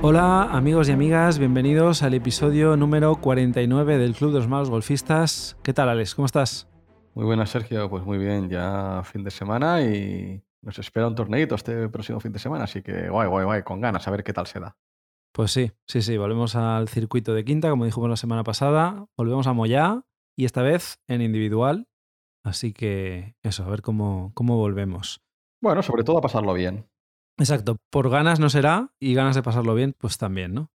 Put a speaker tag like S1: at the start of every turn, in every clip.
S1: Hola amigos y amigas, bienvenidos al episodio número 49 del Club de los Malos Golfistas. ¿Qué tal Alex? ¿Cómo estás?
S2: Muy buenas Sergio, pues muy bien, ya fin de semana y nos espera un torneito este próximo fin de semana, así que guay, guay, guay, con ganas, a ver qué tal se da.
S1: Pues sí, sí, sí, volvemos al circuito de quinta, como dijimos la semana pasada, volvemos a Moyá y esta vez en individual, así que eso, a ver cómo, cómo volvemos.
S2: Bueno, sobre todo a pasarlo bien.
S1: Exacto, por ganas no será y ganas de pasarlo bien, pues también, ¿no?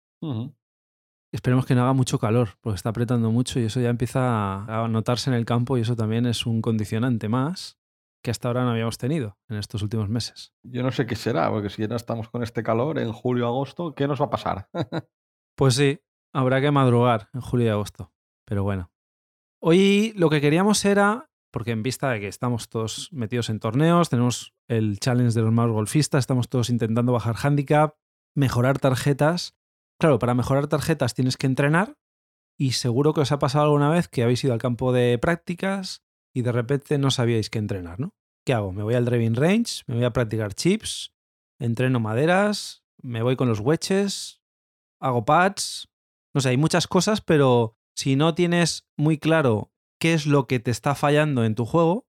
S1: Esperemos que no haga mucho calor, porque está apretando mucho y eso ya empieza a notarse en el campo y eso también es un condicionante más que hasta ahora no habíamos tenido en estos últimos meses.
S2: Yo no sé qué será, porque si ya estamos con este calor en julio, agosto, ¿qué nos va a pasar?
S1: pues sí, habrá que madrugar en julio y agosto, pero bueno. Hoy lo que queríamos era porque en vista de que estamos todos metidos en torneos, tenemos el challenge de los más golfistas, estamos todos intentando bajar handicap, mejorar tarjetas. Claro, para mejorar tarjetas tienes que entrenar y seguro que os ha pasado alguna vez que habéis ido al campo de prácticas y de repente no sabíais qué entrenar, ¿no? ¿Qué hago? Me voy al driving range, me voy a practicar chips, entreno maderas, me voy con los wedges, hago pads, no sé, hay muchas cosas, pero si no tienes muy claro qué es lo que te está fallando en tu juego,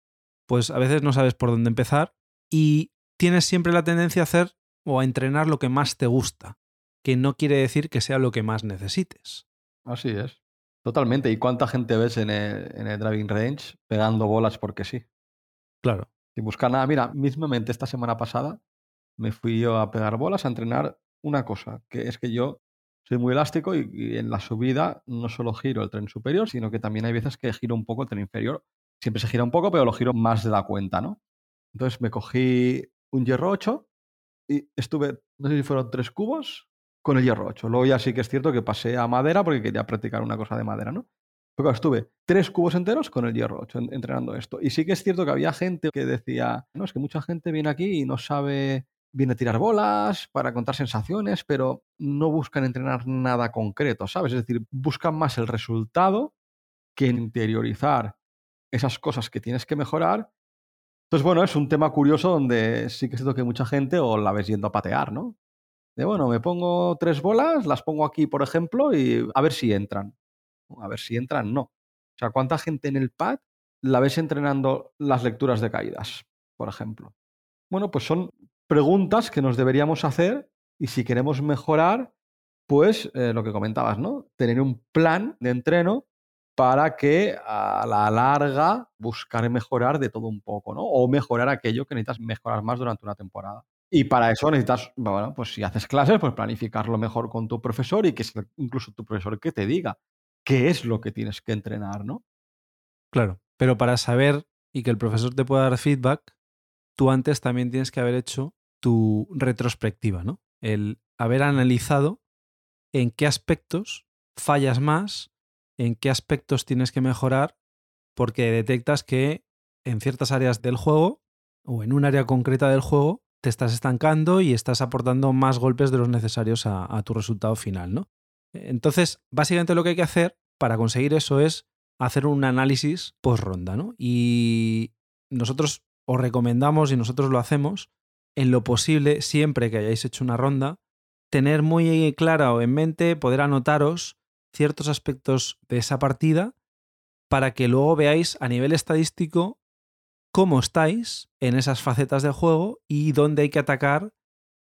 S1: pues a veces no sabes por dónde empezar y tienes siempre la tendencia a hacer o a entrenar lo que más te gusta, que no quiere decir que sea lo que más necesites.
S2: Así es. Totalmente. ¿Y cuánta gente ves en el, driving range pegando bolas porque sí?
S1: Claro.
S2: Sin buscar nada. Mira, mismamente esta semana pasada me fui yo a pegar bolas, a entrenar una cosa, que es que yo soy muy elástico y, en la subida no solo giro el tren superior, sino que también hay veces que giro un poco el tren inferior. Siempre se gira un poco, pero lo giro más de la cuenta, ¿no? Entonces me cogí un hierro 8 y estuve, no sé si fueron tres cubos con el hierro 8. Luego ya sí que es cierto que pasé a madera porque quería practicar una cosa de madera, ¿no? Pero estuve tres cubos enteros con el hierro 8 entrenando esto. Y sí que es cierto que había gente que decía, no, es que mucha gente viene aquí y no sabe viene a tirar bolas, para contar sensaciones, pero no buscan entrenar nada concreto, ¿sabes? Es decir, buscan más el resultado que interiorizar esas cosas que tienes que mejorar. Entonces, bueno, es un tema curioso donde sí que siento que mucha gente o la ves yendo a patear, ¿no? De, bueno, me pongo tres bolas, las pongo aquí, por ejemplo, y a ver si entran. A ver si entran, no. O sea, ¿cuánta gente en el pad la ves entrenando las lecturas de caídas, por ejemplo? Bueno, pues son preguntas que nos deberíamos hacer y si queremos mejorar, pues eh, lo que comentabas, ¿no? Tener un plan de entreno para que a la larga buscar mejorar de todo un poco, ¿no? O mejorar aquello que necesitas mejorar más durante una temporada. Y para eso necesitas, bueno, pues si haces clases, pues planificarlo mejor con tu profesor y que incluso tu profesor que te diga qué es lo que tienes que entrenar, ¿no?
S1: Claro, pero para saber y que el profesor te pueda dar feedback, tú antes también tienes que haber hecho tu retrospectiva, ¿no? El haber analizado en qué aspectos fallas más, en qué aspectos tienes que mejorar, porque detectas que en ciertas áreas del juego o en un área concreta del juego te estás estancando y estás aportando más golpes de los necesarios a, tu resultado final, ¿no? Entonces, básicamente lo que hay que hacer para conseguir eso es hacer un análisis post ronda, ¿no? Y nosotros os recomendamos y nosotros lo hacemos, en lo posible, siempre que hayáis hecho una ronda, tener muy clara o en mente, poder anotaros ciertos aspectos de esa partida para que luego veáis a nivel estadístico cómo estáis en esas facetas de juego y dónde hay que atacar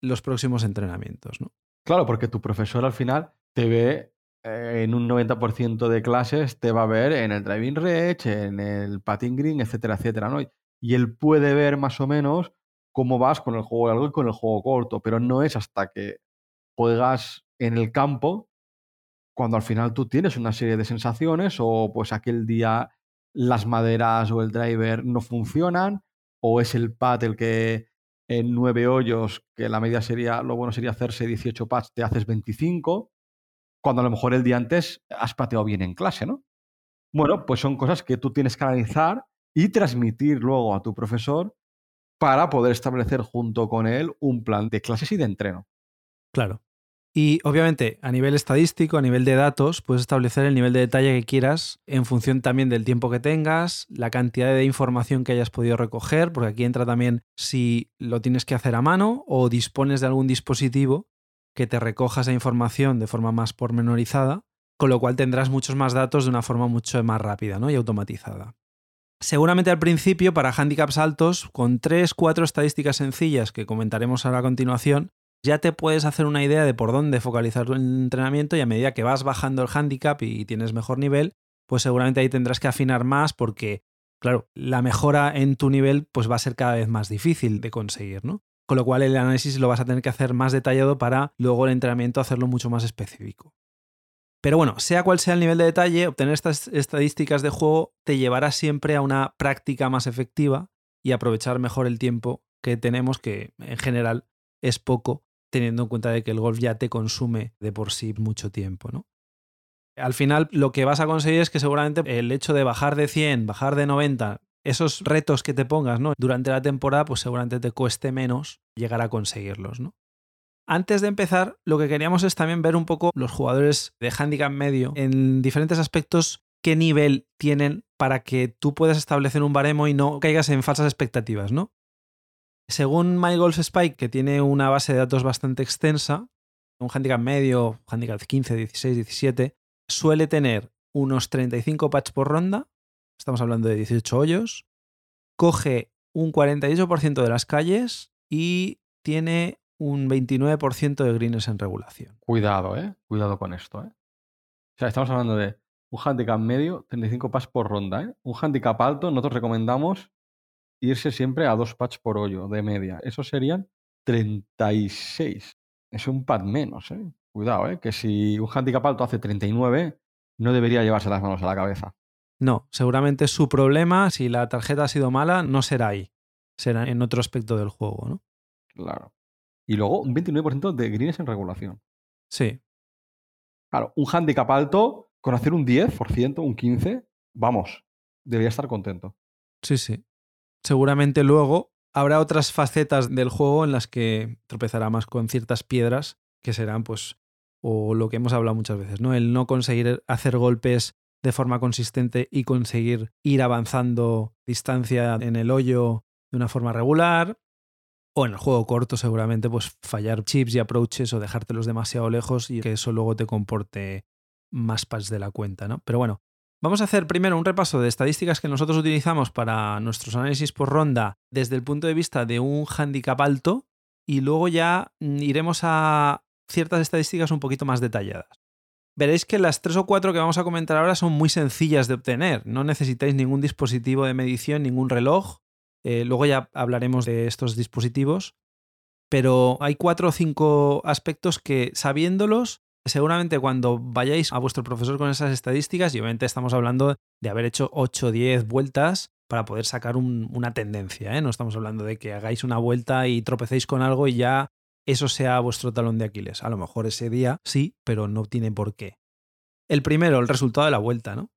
S1: los próximos entrenamientos. ¿no?
S2: Claro, porque tu profesor al final te ve eh, en un 90% de clases, te va a ver en el driving range, en el patting green, etcétera, etcétera. ¿no? Y él puede ver más o menos cómo vas con el juego largo y con el juego corto, pero no es hasta que juegas en el campo cuando al final tú tienes una serie de sensaciones o pues aquel día las maderas o el driver no funcionan o es el pad el que en nueve hoyos, que la media sería, lo bueno sería hacerse 18 pads, te haces 25, cuando a lo mejor el día antes has pateado bien en clase, ¿no? Bueno, pues son cosas que tú tienes que analizar y transmitir luego a tu profesor para poder establecer junto con él un plan de clases y de entreno.
S1: Claro. Y obviamente a nivel estadístico, a nivel de datos, puedes establecer el nivel de detalle que quieras en función también del tiempo que tengas, la cantidad de información que hayas podido recoger, porque aquí entra también si lo tienes que hacer a mano o dispones de algún dispositivo que te recoja esa información de forma más pormenorizada, con lo cual tendrás muchos más datos de una forma mucho más rápida ¿no? y automatizada. Seguramente al principio, para handicaps altos, con 3-4 estadísticas sencillas que comentaremos ahora a continuación, ya te puedes hacer una idea de por dónde focalizar tu entrenamiento y a medida que vas bajando el handicap y tienes mejor nivel, pues seguramente ahí tendrás que afinar más porque, claro, la mejora en tu nivel pues va a ser cada vez más difícil de conseguir, ¿no? Con lo cual el análisis lo vas a tener que hacer más detallado para luego el entrenamiento hacerlo mucho más específico. Pero bueno, sea cual sea el nivel de detalle, obtener estas estadísticas de juego te llevará siempre a una práctica más efectiva y aprovechar mejor el tiempo que tenemos, que en general es poco, teniendo en cuenta de que el golf ya te consume de por sí mucho tiempo, ¿no? Al final lo que vas a conseguir es que seguramente el hecho de bajar de 100, bajar de 90, esos retos que te pongas ¿no? durante la temporada, pues seguramente te cueste menos llegar a conseguirlos. ¿no? Antes de empezar, lo que queríamos es también ver un poco los jugadores de handicap medio en diferentes aspectos, qué nivel tienen para que tú puedas establecer un baremo y no caigas en falsas expectativas, ¿no? Según MyGolfSpike, que tiene una base de datos bastante extensa, un handicap medio, handicap 15, 16, 17, suele tener unos 35 patch por ronda, estamos hablando de 18 hoyos, coge un 48% de las calles y tiene un 29% de greens en regulación.
S2: Cuidado, ¿eh? Cuidado con esto, ¿eh? O sea, estamos hablando de un handicap medio, 35 patch por ronda, ¿eh? Un handicap alto, nosotros recomendamos irse siempre a dos patch por hoyo de media. Eso serían 36. Es un pad menos, ¿eh? Cuidado, ¿eh? Que si un handicap alto hace 39, no debería llevarse las manos a la cabeza.
S1: No, seguramente su problema, si la tarjeta ha sido mala, no será ahí. Será en otro aspecto del juego, ¿no?
S2: Claro. Y luego un 29% de greens en regulación.
S1: Sí.
S2: Claro, un handicap alto, con hacer un 10%, un 15%, vamos, debería estar contento.
S1: Sí, sí seguramente luego habrá otras facetas del juego en las que tropezará más con ciertas piedras que serán pues o lo que hemos hablado muchas veces, ¿no? El no conseguir hacer golpes de forma consistente y conseguir ir avanzando distancia en el hoyo de una forma regular o en el juego corto seguramente pues fallar chips y approaches o dejártelos demasiado lejos y que eso luego te comporte más patch de la cuenta, ¿no? Pero bueno, Vamos a hacer primero un repaso de estadísticas que nosotros utilizamos para nuestros análisis por ronda desde el punto de vista de un handicap alto y luego ya iremos a ciertas estadísticas un poquito más detalladas. Veréis que las tres o cuatro que vamos a comentar ahora son muy sencillas de obtener. No necesitáis ningún dispositivo de medición, ningún reloj. Eh, luego ya hablaremos de estos dispositivos. Pero hay cuatro o cinco aspectos que sabiéndolos seguramente cuando vayáis a vuestro profesor con esas estadísticas, y obviamente estamos hablando de haber hecho 8 o 10 vueltas para poder sacar una tendencia, ¿eh? no estamos hablando de que hagáis una vuelta y tropecéis con algo y ya eso sea vuestro talón de Aquiles. A lo mejor ese día sí, pero no tiene por qué. El primero, el resultado de la vuelta, ¿no?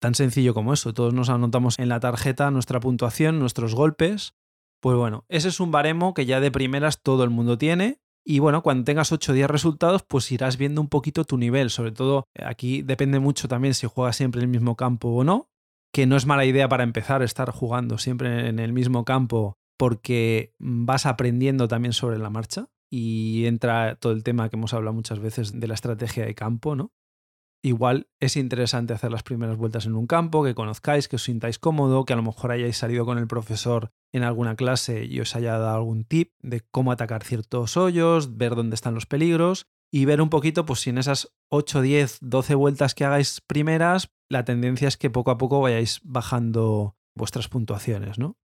S1: Tan sencillo como eso. Todos nos anotamos en la tarjeta nuestra puntuación, nuestros golpes. Pues bueno, ese es un baremo que ya de primeras todo el mundo tiene y bueno, cuando tengas 8 o 10 resultados, pues irás viendo un poquito tu nivel. Sobre todo, eh, aquí depende mucho también si juegas siempre en el mismo campo o no. Que no es mala idea para empezar estar jugando siempre en el mismo campo porque vas aprendiendo también sobre la marcha. Y entra todo el tema que hemos hablado muchas veces de la estrategia de campo, ¿no? Igual es interesante hacer las primeras vueltas en un campo, que conozcáis, que os sintáis cómodo, que a lo mejor hayáis salido con el profesor en alguna clase y os haya dado algún tip de cómo atacar ciertos hoyos, ver dónde están los peligros y ver un poquito, pues si en esas 8, 10, 12 vueltas que hagáis primeras, la tendencia es que poco a poco vayáis bajando vuestras puntuaciones, ¿no?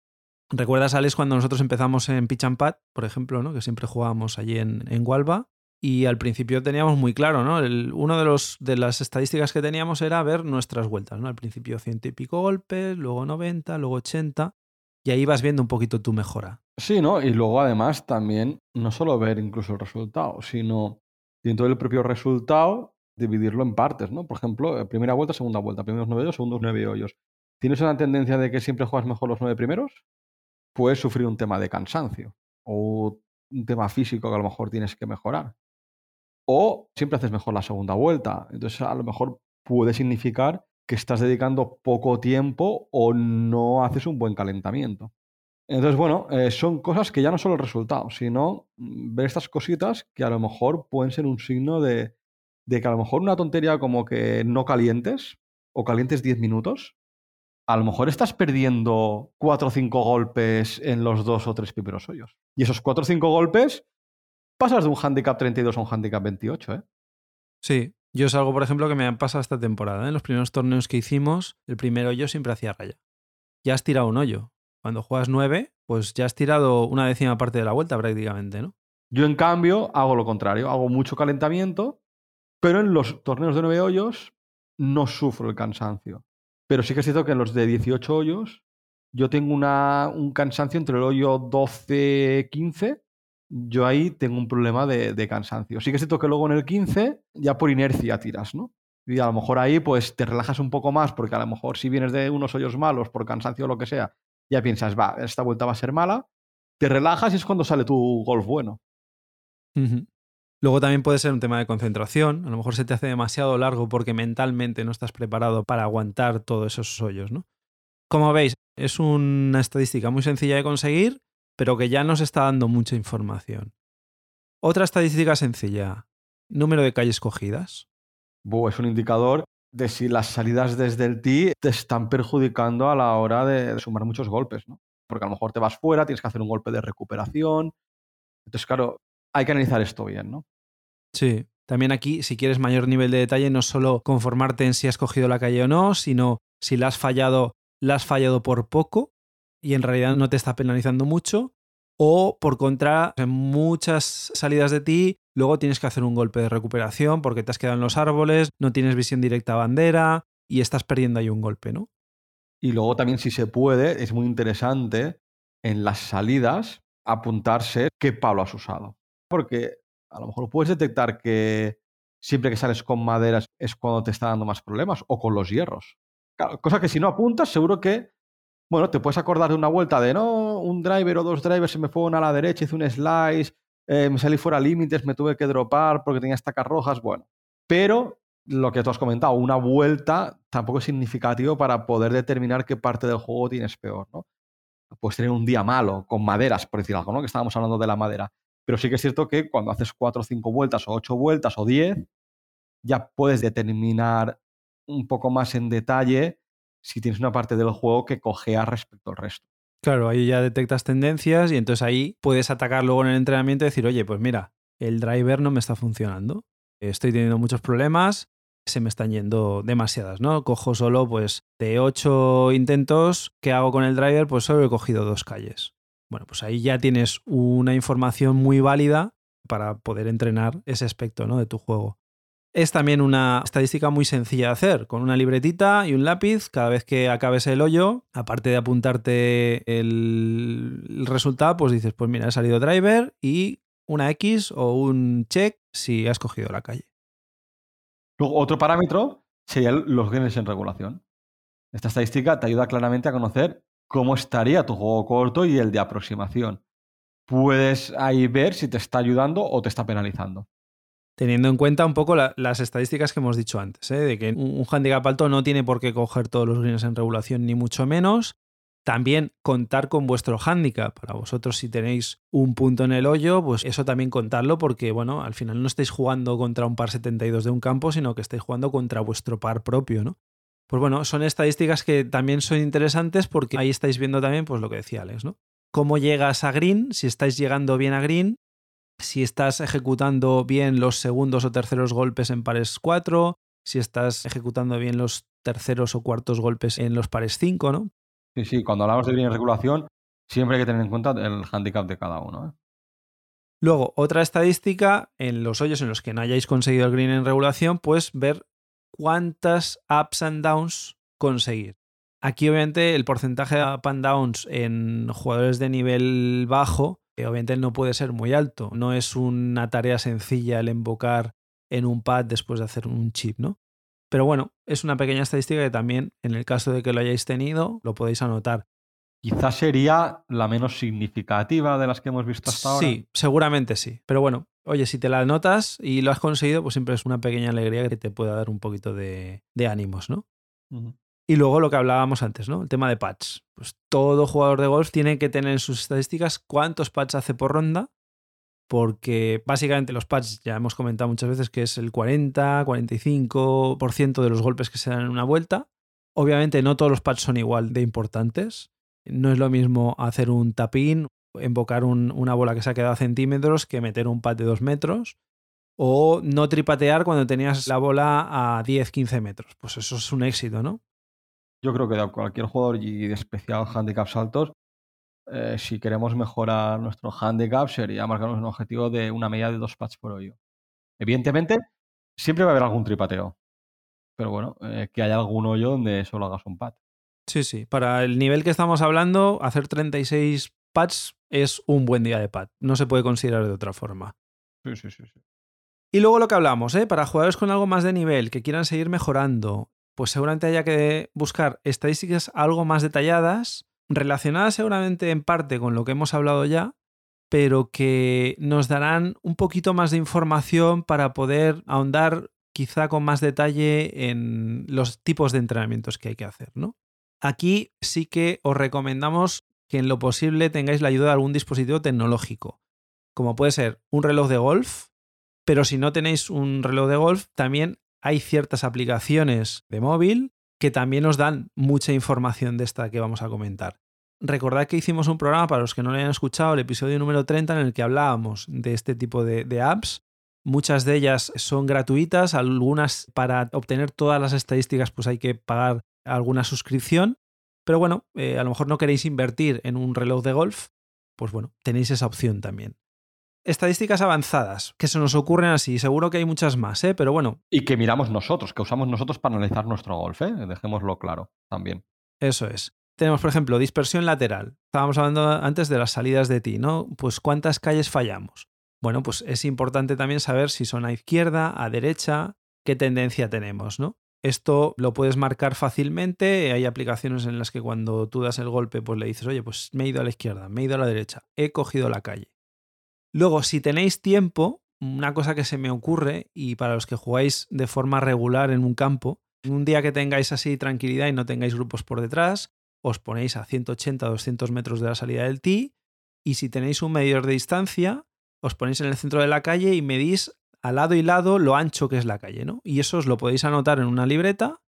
S1: ¿Recuerdas, Alex, cuando nosotros empezamos en Pitch and Pad, por ejemplo, ¿no? que siempre jugábamos allí en, en? Y al principio teníamos muy claro, ¿no? El, uno de, los, de las estadísticas que teníamos era ver nuestras vueltas, ¿no? Al principio ciento y pico golpes, luego 90, luego 80, y ahí vas viendo un poquito tu mejora.
S2: Sí, ¿no? Y luego además también no solo ver incluso el resultado, sino dentro del propio resultado dividirlo en partes, ¿no? Por ejemplo, eh, primera vuelta, segunda vuelta, primeros nueve hoyos, segundos nueve hoyos. ¿Tienes una tendencia de que siempre juegas mejor los nueve primeros? Puedes sufrir un tema de cansancio o un tema físico que a lo mejor tienes que mejorar. O siempre haces mejor la segunda vuelta. Entonces, a lo mejor puede significar que estás dedicando poco tiempo o no haces un buen calentamiento. Entonces, bueno, eh, son cosas que ya no son el resultado, sino mm, ver estas cositas que a lo mejor pueden ser un signo de, de que a lo mejor una tontería como que no calientes o calientes 10 minutos, a lo mejor estás perdiendo 4 o 5 golpes en los dos o tres primeros hoyos. Y esos 4 o 5 golpes pasas de un handicap 32 a un handicap 28, ¿eh?
S1: Sí, yo es algo, por ejemplo, que me han pasado esta temporada. ¿eh? En los primeros torneos que hicimos, el primer hoyo siempre hacía raya. Ya has tirado un hoyo. Cuando juegas 9, pues ya has tirado una décima parte de la vuelta prácticamente, ¿no?
S2: Yo, en cambio, hago lo contrario. Hago mucho calentamiento, pero en los torneos de 9 hoyos no sufro el cansancio. Pero sí que es cierto que en los de 18 hoyos yo tengo una, un cansancio entre el hoyo 12-15 yo ahí tengo un problema de, cansancio. Sí que siento que luego en el 15 ya por inercia tiras, ¿no? Y a lo mejor ahí pues te relajas un poco más porque a lo mejor si vienes de unos hoyos malos por cansancio o lo que sea, ya piensas, va, esta vuelta va a ser mala, te relajas y es cuando sale tu golf bueno.
S1: Luego también puede ser un tema de concentración, a lo mejor se te hace demasiado largo porque mentalmente no estás preparado para aguantar todos esos hoyos, ¿no? Como veis, es una estadística muy sencilla de conseguir pero que ya nos está dando mucha información. Otra estadística sencilla, número de calles cogidas.
S2: es un indicador de si las salidas desde el tee te están perjudicando a la hora de, sumar muchos golpes, ¿no? Porque a lo mejor te vas fuera, tienes que hacer un golpe de recuperación. Entonces, claro, hay que analizar esto bien, ¿no?
S1: Sí. También aquí, si quieres mayor nivel de detalle, no solo conformarte en si has cogido la calle o no, sino si la has fallado, la has fallado por poco y en realidad no te está penalizando mucho. O por contra, en muchas salidas de ti, luego tienes que hacer un golpe de recuperación porque te has quedado en los árboles, no tienes visión directa a bandera y estás perdiendo ahí un golpe, ¿no?
S2: Y luego también, si se puede, es muy interesante en las salidas apuntarse qué palo has usado. Porque a lo mejor puedes detectar que siempre que sales con maderas es cuando te está dando más problemas o con los hierros. cosa que si no apuntas, seguro que bueno, te puedes acordar de una vuelta de, no, un driver o dos drivers se me fueron a la derecha, hice un slice, eh, me salí fuera límites, me tuve que dropar porque tenía estacas rojas, bueno. Pero lo que tú has comentado, una vuelta tampoco es significativo para poder determinar qué parte del juego tienes peor, ¿no? Puedes tener un día malo, con maderas, por decir algo, ¿no? Que estábamos hablando de la madera. Pero sí que es cierto que cuando haces cuatro o cinco vueltas, o ocho vueltas, o diez, ya puedes determinar un poco más en detalle si tienes una parte del juego que cojea respecto al resto.
S1: Claro, ahí ya detectas tendencias y entonces ahí puedes atacar luego en el entrenamiento y decir, oye, pues mira, el driver no me está funcionando, estoy teniendo muchos problemas, se me están yendo demasiadas, ¿no? Cojo solo, pues, de ocho intentos que hago con el driver, pues solo he cogido dos calles. Bueno, pues ahí ya tienes una información muy válida para poder entrenar ese aspecto, ¿no? De tu juego. Es también una estadística muy sencilla de hacer, con una libretita y un lápiz. Cada vez que acabes el hoyo, aparte de apuntarte el, resultado, pues dices, pues mira, he salido driver y una X o un check si has cogido la calle.
S2: Luego, otro parámetro serían los genes en regulación. Esta estadística te ayuda claramente a conocer cómo estaría tu juego corto y el de aproximación. Puedes ahí ver si te está ayudando o te está penalizando
S1: teniendo en cuenta un poco las estadísticas que hemos dicho antes, ¿eh? de que un, handicap alto no tiene por qué coger todos los greens en regulación, ni mucho menos. También contar con vuestro handicap. Para vosotros, si tenéis un punto en el hoyo, pues eso también contarlo, porque bueno, al final no estáis jugando contra un par 72 de un campo, sino que estáis jugando contra vuestro par propio, ¿no? Pues bueno, son estadísticas que también son interesantes porque ahí estáis viendo también, pues lo que decía Alex, ¿no? Cómo llegas a green, si estáis llegando bien a green, si estás ejecutando bien los segundos o terceros golpes en pares 4, si estás ejecutando bien los terceros o cuartos golpes en los pares 5, ¿no?
S2: Sí, sí, cuando hablamos de green en regulación, siempre hay que tener en cuenta el handicap de cada uno. ¿eh?
S1: Luego, otra estadística, en los hoyos en los que no hayáis conseguido el green en regulación, pues ver cuántas ups and downs conseguir. Aquí, obviamente, el porcentaje de up and downs en jugadores de nivel bajo obviamente no puede ser muy alto. No es una tarea sencilla el invocar en un pad después de hacer un chip, ¿no? Pero bueno, es una pequeña estadística que también, en el caso de que lo hayáis tenido, lo podéis anotar.
S2: Quizás sería la menos significativa de las que hemos visto hasta
S1: ahora. Sí, seguramente sí. Pero bueno, oye, si te la notas y lo has conseguido, pues siempre es una pequeña alegría que te pueda dar un poquito de, de ánimos, ¿no? Y luego lo que hablábamos antes, ¿no? El tema de pads. Pues todo jugador de golf tiene que tener en sus estadísticas cuántos pads hace por ronda, porque básicamente los pads ya hemos comentado muchas veces que es el 40, 45% de los golpes que se dan en una vuelta. Obviamente no todos los pads son igual de importantes. No es lo mismo hacer un tapín, invocar una bola que se ha quedado a centímetros que meter un pad de dos metros o no tripatear cuando tenías la bola a 10, 15 metros. Pues eso es un éxito, ¿no?
S2: Yo creo que de cualquier jugador y de especial handicaps altos, eh, si queremos mejorar nuestro handicap, sería marcarnos un objetivo de una media de dos pads por hoyo. Evidentemente, siempre va a haber algún tripateo. Pero bueno, eh, que haya algún hoyo donde solo hagas un pad.
S1: Sí, sí. Para el nivel que estamos hablando, hacer 36 pads es un buen día de pad. No se puede considerar de otra forma.
S2: Sí, sí, sí. sí.
S1: Y luego lo que hablamos, ¿eh? para jugadores con algo más de nivel, que quieran seguir mejorando, pues seguramente haya que buscar estadísticas algo más detalladas, relacionadas seguramente en parte con lo que hemos hablado ya, pero que nos darán un poquito más de información para poder ahondar quizá con más detalle en los tipos de entrenamientos que hay que hacer, ¿no? Aquí sí que os recomendamos que en lo posible tengáis la ayuda de algún dispositivo tecnológico, como puede ser un reloj de golf, pero si no tenéis un reloj de golf, también hay ciertas aplicaciones de móvil que también nos dan mucha información de esta que vamos a comentar. Recordad que hicimos un programa, para los que no lo hayan escuchado, el episodio número 30, en el que hablábamos de este tipo de, apps. Muchas de ellas son gratuitas, algunas para obtener todas las estadísticas pues hay que pagar alguna suscripción. Pero bueno, eh, a lo mejor no queréis invertir en un reloj de golf, pues bueno, tenéis esa opción también estadísticas avanzadas que se nos ocurren así. Seguro que hay muchas más, ¿eh? pero bueno.
S2: Y que miramos nosotros, que usamos nosotros para analizar nuestro golf, ¿eh? dejémoslo claro también.
S1: Eso es. Tenemos, por ejemplo, dispersión lateral. Estábamos hablando antes de las salidas de ti, ¿no? Pues cuántas calles fallamos. Bueno, pues es importante también saber si son a izquierda, a derecha, qué tendencia tenemos, ¿no? Esto lo puedes marcar fácilmente. Hay aplicaciones en las que cuando tú das el golpe, pues le dices, oye, pues me he ido a la izquierda, me he ido a la derecha, he cogido la calle. Luego, si tenéis tiempo, una cosa que se me ocurre, y para los que jugáis de forma regular en un campo, un día que tengáis así tranquilidad y no tengáis grupos por detrás, os ponéis a 180 200 metros de la salida del tee, y si tenéis un medidor de distancia, os ponéis en el centro de la calle y medís al lado y lado lo ancho que es la calle, ¿no? Y eso os lo podéis anotar en una libreta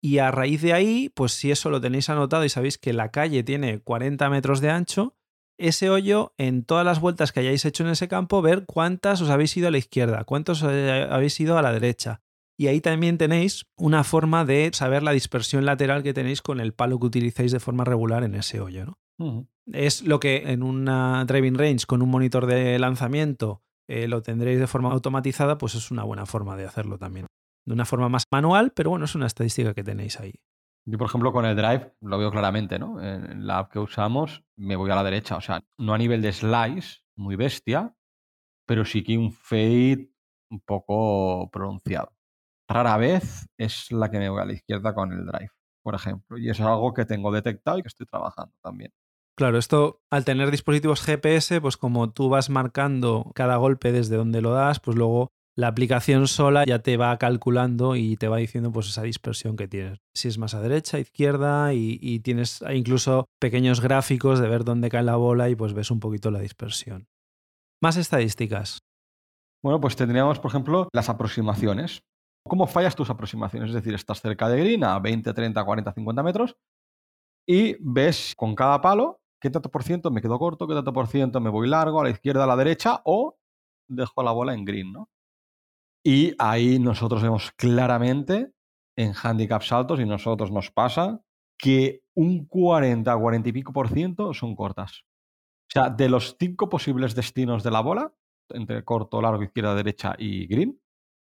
S1: y a raíz de ahí, pues si eso lo tenéis anotado y sabéis que la calle tiene 40 metros de ancho, ese hoyo en todas las vueltas que hayáis hecho en ese campo, ver cuántas os habéis ido a la izquierda, cuántos habéis ido a la derecha. Y ahí también tenéis una forma de saber la dispersión lateral que tenéis con el palo que utilicéis de forma regular en ese hoyo. ¿no? Es lo que en una driving range con un monitor de lanzamiento eh, lo tendréis de forma automatizada, pues es una buena forma de hacerlo también. De una forma más manual, pero bueno, es una estadística que tenéis ahí.
S2: Yo, por ejemplo, con el Drive lo veo claramente, ¿no? En la app que usamos me voy a la derecha, o sea, no a nivel de slice, muy bestia, pero sí que un fade un poco pronunciado. Rara vez es la que me voy a la izquierda con el Drive, por ejemplo, y es algo que tengo detectado y que estoy trabajando también.
S1: Claro, esto al tener dispositivos GPS, pues como tú vas marcando cada golpe desde donde lo das, pues luego la aplicación sola ya te va calculando y te va diciendo pues esa dispersión que tienes. Si es más a derecha, izquierda y, tienes incluso pequeños gráficos de ver dónde cae la bola y pues ves un poquito la dispersión. Más estadísticas.
S2: Bueno, pues tendríamos, por ejemplo, las aproximaciones. ¿Cómo fallas tus aproximaciones? Es decir, estás cerca de green a 20, 30, 40, 50 metros y ves con cada palo qué tanto por ciento me quedo corto, qué tanto por ciento me voy largo, a la izquierda, a la derecha o dejo la bola en green, ¿no? Y ahí nosotros vemos claramente en handicaps altos, y nosotros nos pasa, que un 40, 40 y pico por ciento son cortas. O sea, de los cinco posibles destinos de la bola, entre corto, largo, izquierda, derecha y green,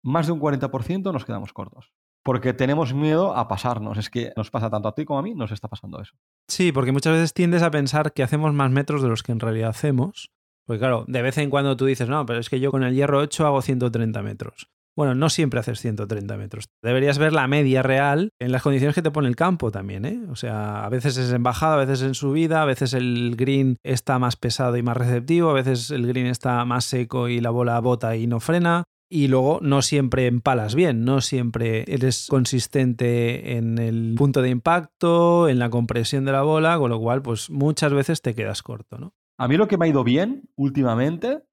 S2: más de un 40% nos quedamos cortos. Porque tenemos miedo a pasarnos. Es que nos pasa tanto a ti como a mí, nos está pasando eso.
S1: Sí, porque muchas veces tiendes a pensar que hacemos más metros de los que en realidad hacemos. Porque claro, de vez en cuando tú dices, no, pero es que yo con el hierro 8 hago 130 metros. Bueno, no siempre haces 130 metros. Deberías ver la media real en las condiciones que te pone el campo también, ¿eh? O sea, a veces es en bajada, a veces en subida, a veces el green está más pesado y más receptivo, a veces el green está más seco y la bola bota y no frena. Y luego no siempre empalas bien, no siempre eres consistente en el punto de impacto, en la compresión de la bola, con lo cual, pues muchas veces te quedas corto, ¿no?
S2: A mí lo que me ha ido bien últimamente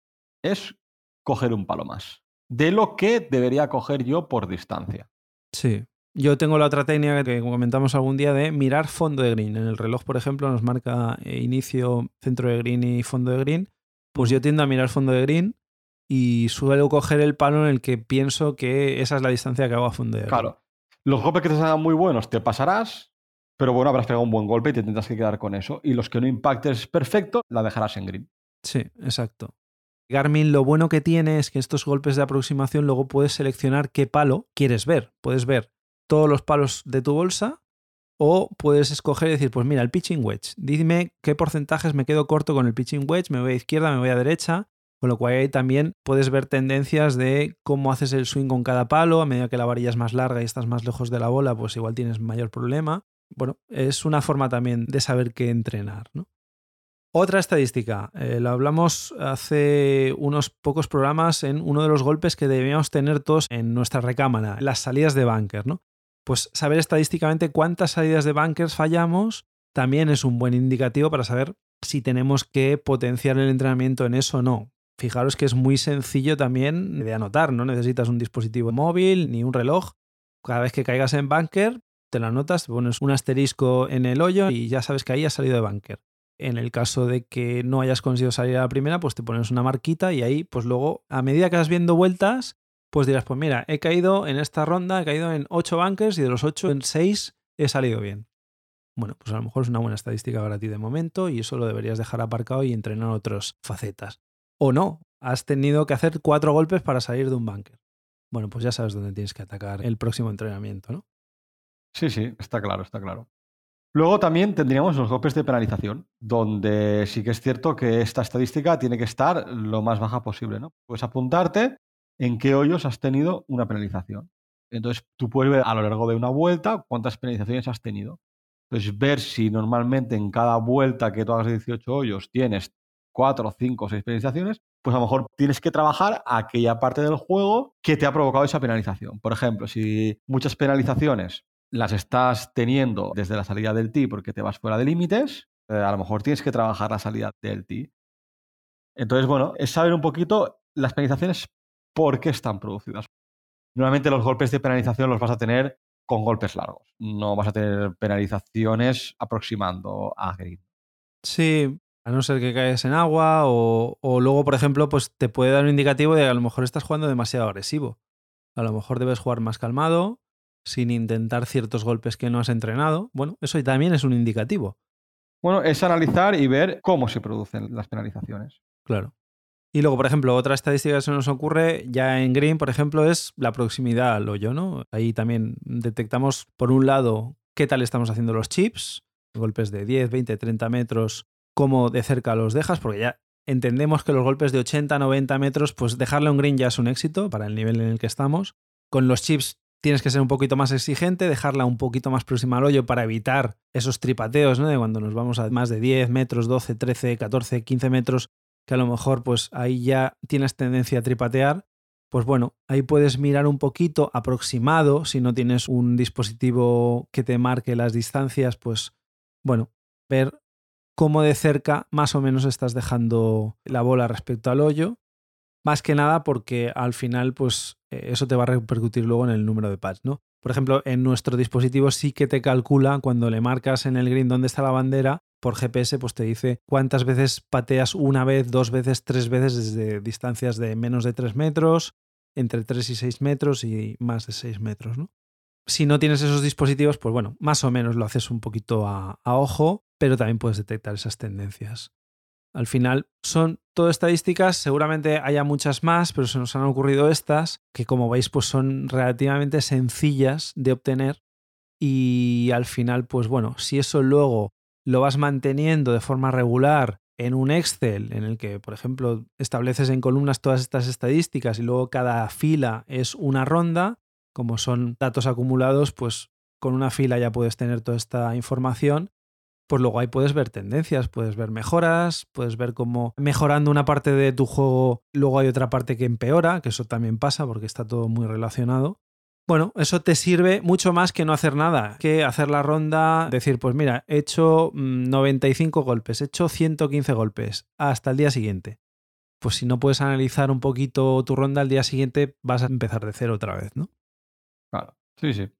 S2: es coger un palo más de lo que debería coger yo por distancia.
S1: Sí. Yo tengo la otra técnica que comentamos algún día de mirar fondo de green. En el reloj, por ejemplo, nos marca eh, inicio, centro de green y fondo de green. Pues yo tiendo a mirar fondo de green y suelo coger el palo en el que pienso que esa es la distancia que hago a fondo de green.
S2: Claro. Los golpes que te salgan muy buenos te pasarás, pero bueno, habrás pegado un buen golpe y te tendrás que quedar con eso. Y los que no impactes perfecto, la dejarás en green.
S1: Sí, exacto. Garmin lo bueno que tiene es que estos golpes de aproximación luego puedes seleccionar qué palo quieres ver. Puedes ver todos los palos de tu bolsa o puedes escoger y decir, pues mira, el pitching wedge, dime qué porcentajes me quedo corto con el pitching wedge, me voy a izquierda, me voy a derecha, con lo cual ahí también puedes ver tendencias de cómo haces el swing con cada palo, a medida que la varilla es más larga y estás más lejos de la bola, pues igual tienes mayor problema. Bueno, es una forma también de saber qué entrenar, ¿no? Otra estadística, eh, lo hablamos hace unos pocos programas en uno de los golpes que debíamos tener todos en nuestra recámara, las salidas de bunker, ¿no? Pues saber estadísticamente cuántas salidas de bunkers fallamos también es un buen indicativo para saber si tenemos que potenciar el entrenamiento en eso o no. Fijaros que es muy sencillo también de anotar, no necesitas un dispositivo móvil ni un reloj. Cada vez que caigas en bunker, te lo anotas, pones un asterisco en el hoyo y ya sabes que ahí has salido de bunker. En el caso de que no hayas conseguido salir a la primera, pues te pones una marquita y ahí, pues luego, a medida que vas viendo vueltas, pues dirás, pues mira, he caído en esta ronda, he caído en 8 bunkers y de los 8 en 6 he salido bien. Bueno, pues a lo mejor es una buena estadística para ti de momento y eso lo deberías dejar aparcado y entrenar otras facetas. O no, has tenido que hacer cuatro golpes para salir de un bunker. Bueno, pues ya sabes dónde tienes que atacar el próximo entrenamiento, ¿no?
S2: Sí, sí, está claro, está claro. Luego también tendríamos los golpes de penalización, donde sí que es cierto que esta estadística tiene que estar lo más baja posible, ¿no? Puedes apuntarte en qué hoyos has tenido una penalización. Entonces tú puedes ver a lo largo de una vuelta cuántas penalizaciones has tenido. Entonces ver si normalmente en cada vuelta que tú hagas 18 hoyos tienes 4, 5 o 6 penalizaciones, pues a lo mejor tienes que trabajar aquella parte del juego que te ha provocado esa penalización. Por ejemplo, si muchas penalizaciones las estás teniendo desde la salida del tee porque te vas fuera de límites, eh, a lo mejor tienes que trabajar la salida del tee. Entonces, bueno, es saber un poquito las penalizaciones por qué están producidas. Normalmente los golpes de penalización los vas a tener con golpes largos. No vas a tener penalizaciones aproximando a green.
S1: Sí, a no ser que caes en agua o, o, luego, por ejemplo, pues te puede dar un indicativo de que a lo mejor estás jugando demasiado agresivo. A lo mejor debes jugar más calmado sin intentar ciertos golpes que no has entrenado. Bueno, eso también es un indicativo.
S2: Bueno, es analizar y ver cómo se producen las penalizaciones.
S1: Claro. Y luego, por ejemplo, otra estadística que se nos ocurre ya en Green, por ejemplo, es la proximidad al hoyo, ¿no? Ahí también detectamos, por un lado, qué tal estamos haciendo los chips, golpes de 10, 20, 30 metros, cómo de cerca los dejas, porque ya entendemos que los golpes de 80, 90 metros, pues dejarle un green ya es un éxito para el nivel en el que estamos. Con los chips tienes que ser un poquito más exigente, dejarla un poquito más próxima al hoyo para evitar esos tripateos, ¿no? De cuando nos vamos a más de 10 metros, 12, 13, 14, 15 metros, que a lo mejor pues ahí ya tienes tendencia a tripatear. Pues bueno, ahí puedes mirar un poquito aproximado, si no tienes un dispositivo que te marque las distancias, pues bueno, ver cómo de cerca más o menos estás dejando la bola respecto al hoyo más que nada porque al final, pues eh, eso te va a repercutir luego en el número de pads, ¿no? Por ejemplo, en nuestro dispositivo sí que te calcula cuando le marcas en el green dónde está la bandera, por GPS, pues te dice cuántas veces pateas una vez, dos veces, tres veces desde distancias de menos de tres metros, entre tres y seis metros y más de seis metros, ¿no? Si no tienes esos dispositivos, pues bueno, más o menos lo haces un poquito a ojo, pero también puedes detectar esas tendencias. Al final son todo estadísticas, seguramente haya muchas más, pero se nos han ocurrido estas, que como veis pues son relativamente sencillas de obtener y al final pues bueno, si eso luego lo vas manteniendo de forma regular en un Excel en el que, por ejemplo, estableces en columnas todas estas estadísticas y luego cada fila es una ronda, como son datos acumulados, pues con una fila ya puedes tener toda esta información. Pues luego ahí puedes ver tendencias, puedes ver mejoras, puedes ver cómo mejorando una parte de tu juego, luego hay otra parte que empeora, que eso también pasa porque está todo muy relacionado. Bueno, eso te sirve mucho más que no hacer nada, que hacer la ronda, decir, pues mira, he hecho 95 mm, golpes, he hecho 115 golpes, hasta el día siguiente. Pues si no puedes analizar un poquito tu ronda al día siguiente, vas a empezar de cero otra vez, ¿no?
S2: Claro, sí, sí.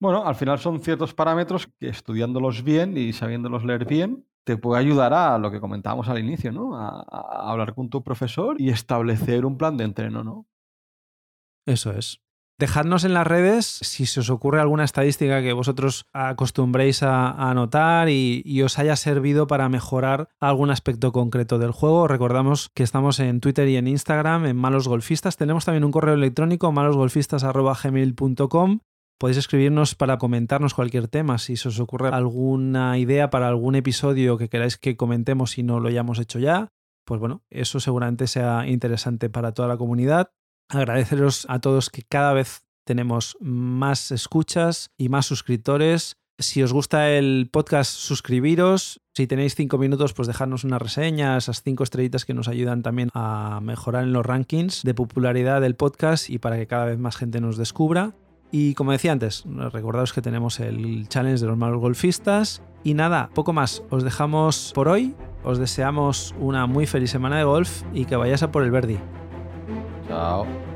S2: Bueno, al final son ciertos parámetros que estudiándolos bien y sabiéndolos leer bien, te puede ayudar a lo que comentábamos al inicio, ¿no? A, a hablar con tu profesor y establecer un plan de entreno, ¿no?
S1: Eso es. Dejadnos en las redes si se os ocurre alguna estadística que vosotros acostumbréis a, anotar y, os haya servido para mejorar algún aspecto concreto del juego. Recordamos que estamos en Twitter y en Instagram, en Malos Golfistas. Tenemos también un correo electrónico, malosgolfistas.gmail.com. Podéis escribirnos para comentarnos cualquier tema, si se os ocurre alguna idea para algún episodio que queráis que comentemos y no lo hayamos hecho ya. Pues bueno, eso seguramente sea interesante para toda la comunidad agradeceros a todos que cada vez tenemos más escuchas y más suscriptores. Si os gusta el podcast, suscribiros. Si tenéis cinco minutos, pues dejadnos una reseña, esas cinco estrellitas que nos ayudan también a mejorar en los rankings de popularidad del podcast y para que cada vez más gente nos descubra. Y como decía antes, recordaos que tenemos el challenge de los malos golfistas. Y nada, poco más. Os dejamos por hoy. Os deseamos una muy feliz semana de golf y que vayáis a por el Verdi.
S2: Ciao.